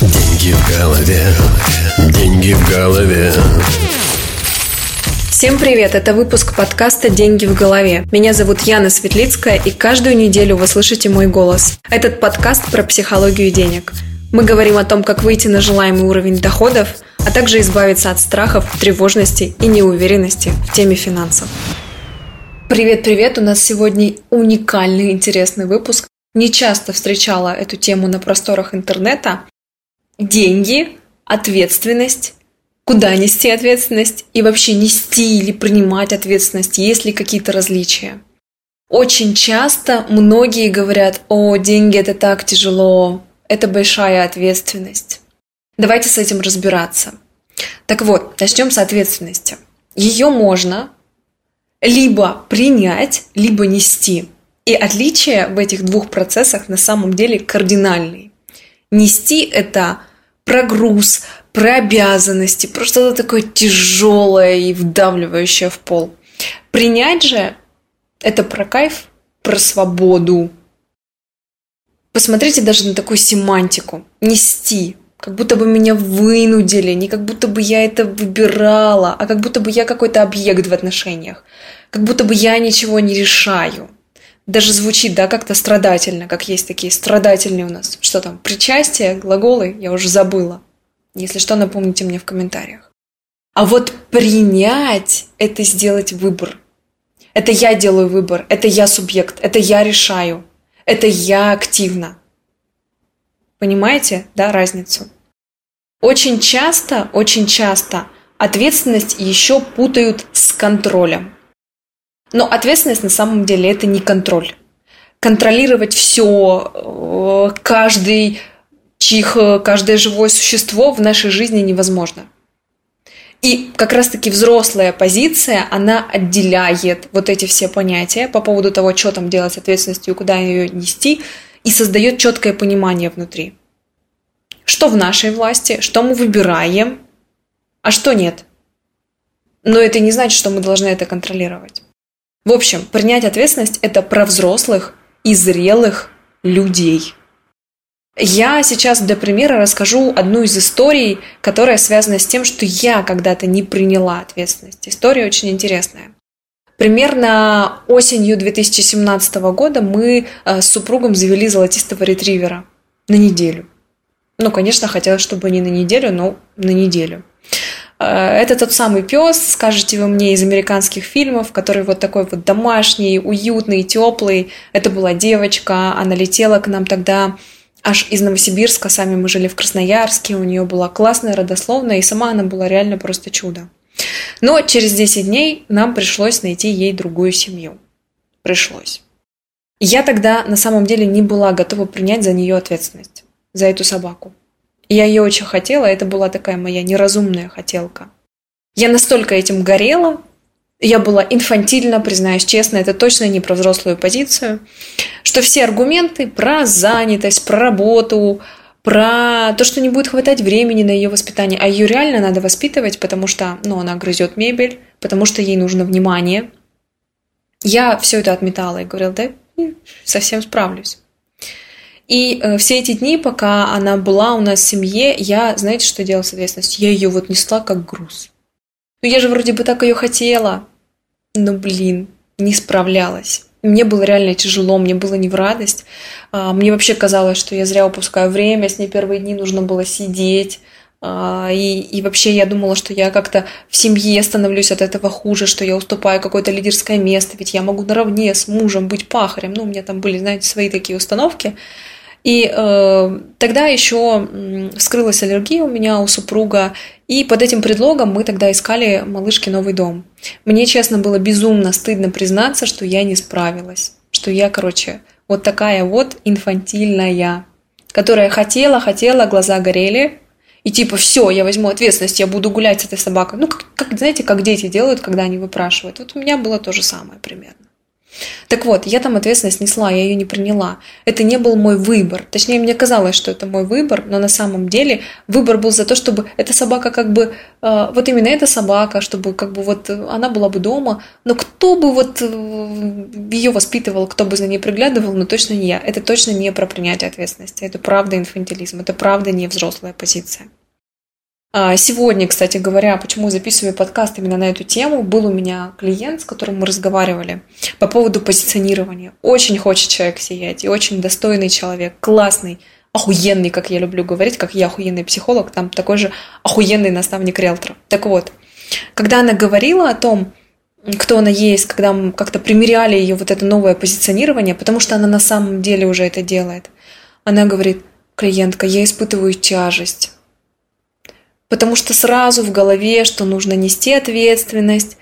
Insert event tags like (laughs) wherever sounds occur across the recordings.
Деньги в голове, деньги в голове. Всем привет! Это выпуск подкаста «Деньги в голове». Меня зовут Яна Светлицкая, и каждую неделю вы слышите мой голос. Этот подкаст про психологию денег. Мы говорим о том, как выйти на желаемый уровень доходов, а также избавиться от страхов, тревожности и неуверенности в теме финансов. Привет-привет! У нас сегодня уникальный интересный выпуск. Не часто встречала эту тему на просторах интернета. Деньги, ответственность, куда нести ответственность и вообще нести или принимать ответственность, есть ли какие-то различия. Очень часто многие говорят, о, деньги это так тяжело, это большая ответственность. Давайте с этим разбираться. Так вот, начнем с ответственности. Ее можно либо принять, либо нести. И отличие в этих двух процессах на самом деле кардинальные. Нести – это про груз, про обязанности, про что-то такое тяжелое и вдавливающее в пол. Принять же – это про кайф, про свободу. Посмотрите даже на такую семантику. Нести – как будто бы меня вынудили, не как будто бы я это выбирала, а как будто бы я какой-то объект в отношениях, как будто бы я ничего не решаю. Даже звучит, да, как-то страдательно, как есть такие страдательные у нас. Что там, причастие, глаголы, я уже забыла. Если что, напомните мне в комментариях. А вот принять – это сделать выбор. Это я делаю выбор, это я субъект, это я решаю, это я активно. Понимаете, да, разницу? Очень часто, очень часто ответственность еще путают с контролем. Но ответственность на самом деле это не контроль. Контролировать все, э, каждый чих, каждое живое существо в нашей жизни невозможно. И как раз-таки взрослая позиция, она отделяет вот эти все понятия по поводу того, что там делать с ответственностью, куда ее нести – и создает четкое понимание внутри. Что в нашей власти, что мы выбираем, а что нет. Но это не значит, что мы должны это контролировать. В общем, принять ответственность – это про взрослых и зрелых людей. Я сейчас для примера расскажу одну из историй, которая связана с тем, что я когда-то не приняла ответственность. История очень интересная. Примерно осенью 2017 года мы э, с супругом завели золотистого ретривера на неделю. Ну, конечно, хотелось, чтобы не на неделю, но на неделю. Э, это тот самый пес, скажете вы мне, из американских фильмов, который вот такой вот домашний, уютный, теплый. Это была девочка, она летела к нам тогда аж из Новосибирска. Сами мы жили в Красноярске, у нее была классная родословная, и сама она была реально просто чудо. Но через 10 дней нам пришлось найти ей другую семью. Пришлось. Я тогда на самом деле не была готова принять за нее ответственность, за эту собаку. Я ее очень хотела, это была такая моя неразумная хотелка. Я настолько этим горела, я была инфантильна, признаюсь честно, это точно не про взрослую позицию, что все аргументы про занятость, про работу, про то, что не будет хватать времени на ее воспитание, а ее реально надо воспитывать, потому что, ну, она грызет мебель, потому что ей нужно внимание. Я все это отметала и говорила, да, совсем справлюсь. И э, все эти дни, пока она была у нас в семье, я, знаете, что делала с ответственностью? Я ее вот несла как груз. Ну я же вроде бы так ее хотела, но, блин, не справлялась. Мне было реально тяжело, мне было не в радость. А, мне вообще казалось, что я зря упускаю время, с ней первые дни нужно было сидеть. А, и, и вообще я думала, что я как-то в семье становлюсь от этого хуже, что я уступаю какое-то лидерское место, ведь я могу наравне с мужем быть пахарем. Ну, у меня там были, знаете, свои такие установки. И э, тогда еще вскрылась аллергия у меня, у супруга, и под этим предлогом мы тогда искали малышке новый дом. Мне, честно, было безумно стыдно признаться, что я не справилась, что я, короче, вот такая вот инфантильная, которая хотела, хотела, глаза горели, и типа, все, я возьму ответственность, я буду гулять с этой собакой. Ну, как, как знаете, как дети делают, когда они выпрашивают. Вот у меня было то же самое примерно. Так вот, я там ответственность несла, я ее не приняла. Это не был мой выбор. Точнее, мне казалось, что это мой выбор, но на самом деле выбор был за то, чтобы эта собака как бы, э, вот именно эта собака, чтобы как бы вот она была бы дома, но кто бы вот э, ее воспитывал, кто бы за ней приглядывал, но точно не я. Это точно не про принятие ответственности. Это правда инфантилизм, это правда не взрослая позиция. А, сегодня, кстати говоря, почему записываю подкаст именно на эту тему, был у меня клиент, с которым мы разговаривали по поводу позиционирования. Очень хочет человек сиять, и очень достойный человек, классный, охуенный, как я люблю говорить, как я охуенный психолог, там такой же охуенный наставник риэлтора. Так вот, когда она говорила о том, кто она есть, когда мы как-то примеряли ее вот это новое позиционирование, потому что она на самом деле уже это делает, она говорит, клиентка, я испытываю тяжесть потому что сразу в голове, что нужно нести ответственность,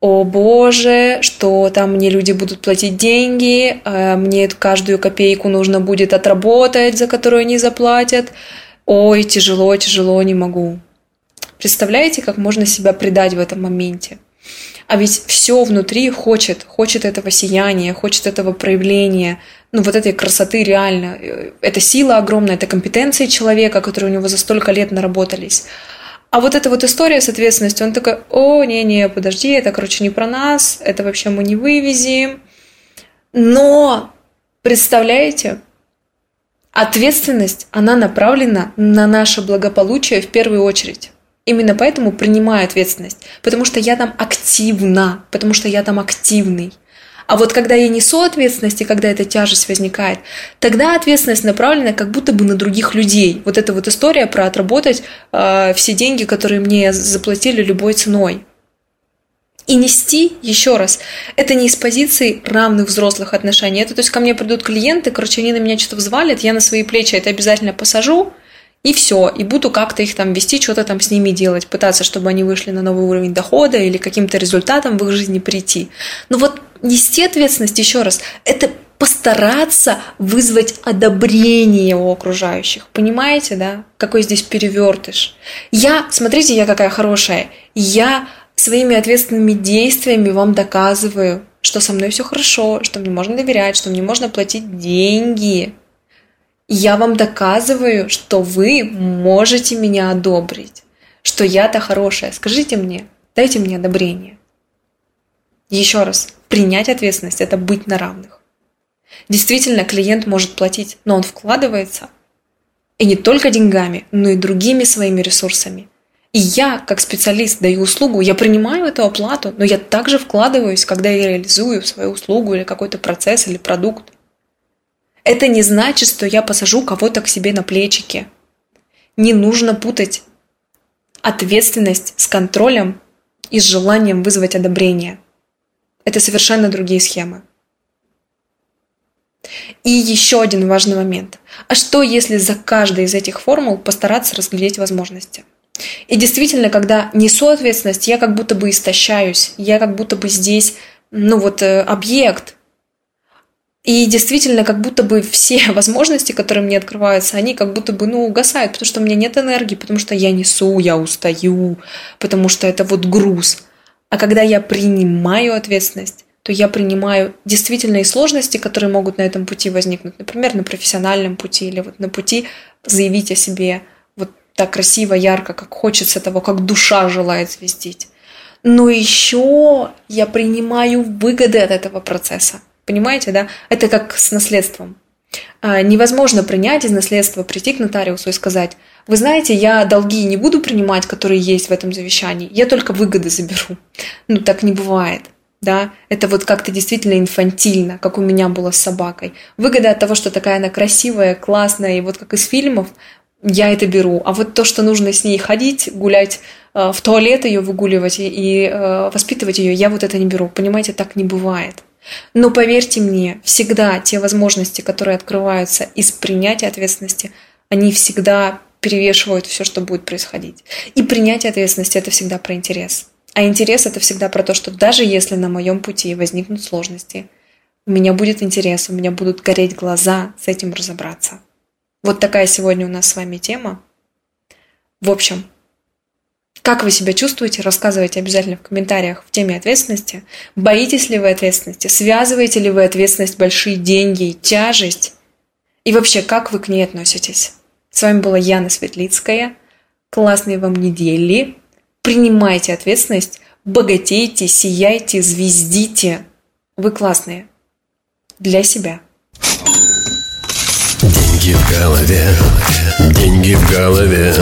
о боже, что там мне люди будут платить деньги, а мне каждую копейку нужно будет отработать, за которую они заплатят. Ой, тяжело, тяжело, не могу. Представляете, как можно себя предать в этом моменте? А ведь все внутри хочет, хочет этого сияния, хочет этого проявления, ну вот этой красоты реально. Это сила огромная, это компетенции человека, которые у него за столько лет наработались. А вот эта вот история с ответственностью, он такой, о, не-не, подожди, это, короче, не про нас, это вообще мы не вывезем. Но, представляете, ответственность, она направлена на наше благополучие в первую очередь. Именно поэтому принимаю ответственность, потому что я там активна, потому что я там активный. А вот когда я несу ответственность, и когда эта тяжесть возникает, тогда ответственность направлена как будто бы на других людей. Вот эта вот история про отработать э, все деньги, которые мне заплатили любой ценой. И нести, еще раз, это не из позиции равных взрослых отношений. Это то есть ко мне придут клиенты, короче, они на меня что-то взвалят, я на свои плечи это обязательно посажу, и все, и буду как-то их там вести, что-то там с ними делать, пытаться, чтобы они вышли на новый уровень дохода или каким-то результатом в их жизни прийти. Но вот нести ответственность, еще раз, это постараться вызвать одобрение у окружающих. Понимаете, да? Какой здесь перевертыш. Я, смотрите, я какая хорошая. Я своими ответственными действиями вам доказываю, что со мной все хорошо, что мне можно доверять, что мне можно платить деньги. Я вам доказываю, что вы можете меня одобрить, что я-то хорошая. Скажите мне, дайте мне одобрение. Еще раз, принять ответственность – это быть на равных. Действительно, клиент может платить, но он вкладывается. И не только деньгами, но и другими своими ресурсами. И я, как специалист, даю услугу, я принимаю эту оплату, но я также вкладываюсь, когда я реализую свою услугу или какой-то процесс или продукт. Это не значит, что я посажу кого-то к себе на плечики. Не нужно путать ответственность с контролем и с желанием вызвать одобрение. Это совершенно другие схемы. И еще один важный момент. А что, если за каждой из этих формул постараться разглядеть возможности? И действительно, когда несу ответственность, я как будто бы истощаюсь, я как будто бы здесь, ну вот, э, объект, и действительно, как будто бы все (laughs) возможности, которые мне открываются, они как будто бы, ну, угасают, потому что у меня нет энергии, потому что я несу, я устаю, потому что это вот груз. А когда я принимаю ответственность, то я принимаю действительно сложности, которые могут на этом пути возникнуть. Например, на профессиональном пути или вот на пути заявить о себе вот так красиво, ярко, как хочется того, как душа желает звездить. Но еще я принимаю выгоды от этого процесса. Понимаете, да? Это как с наследством. А, невозможно принять из наследства, прийти к нотариусу и сказать, вы знаете, я долги не буду принимать, которые есть в этом завещании, я только выгоды заберу. Ну, так не бывает. Да, это вот как-то действительно инфантильно, как у меня было с собакой. Выгода от того, что такая она красивая, классная, и вот как из фильмов, я это беру. А вот то, что нужно с ней ходить, гулять, э, в туалет ее выгуливать и э, воспитывать ее, я вот это не беру. Понимаете, так не бывает. Но поверьте мне, всегда те возможности, которые открываются из принятия ответственности, они всегда перевешивают все, что будет происходить. И принятие ответственности – это всегда про интерес. А интерес – это всегда про то, что даже если на моем пути возникнут сложности, у меня будет интерес, у меня будут гореть глаза с этим разобраться. Вот такая сегодня у нас с вами тема. В общем, Как вы себя чувствуете? Рассказывайте обязательно в комментариях в теме ответственности. Боитесь ли вы ответственности? Связываете ли вы ответственность, большие деньги, тяжесть? И вообще, как вы к ней относитесь? С вами была Яна Светлицкая. Классной вам недели. Принимайте ответственность, богатейте, сияйте, звездите. Вы классные. Для себя. Деньги в голове, деньги в голове.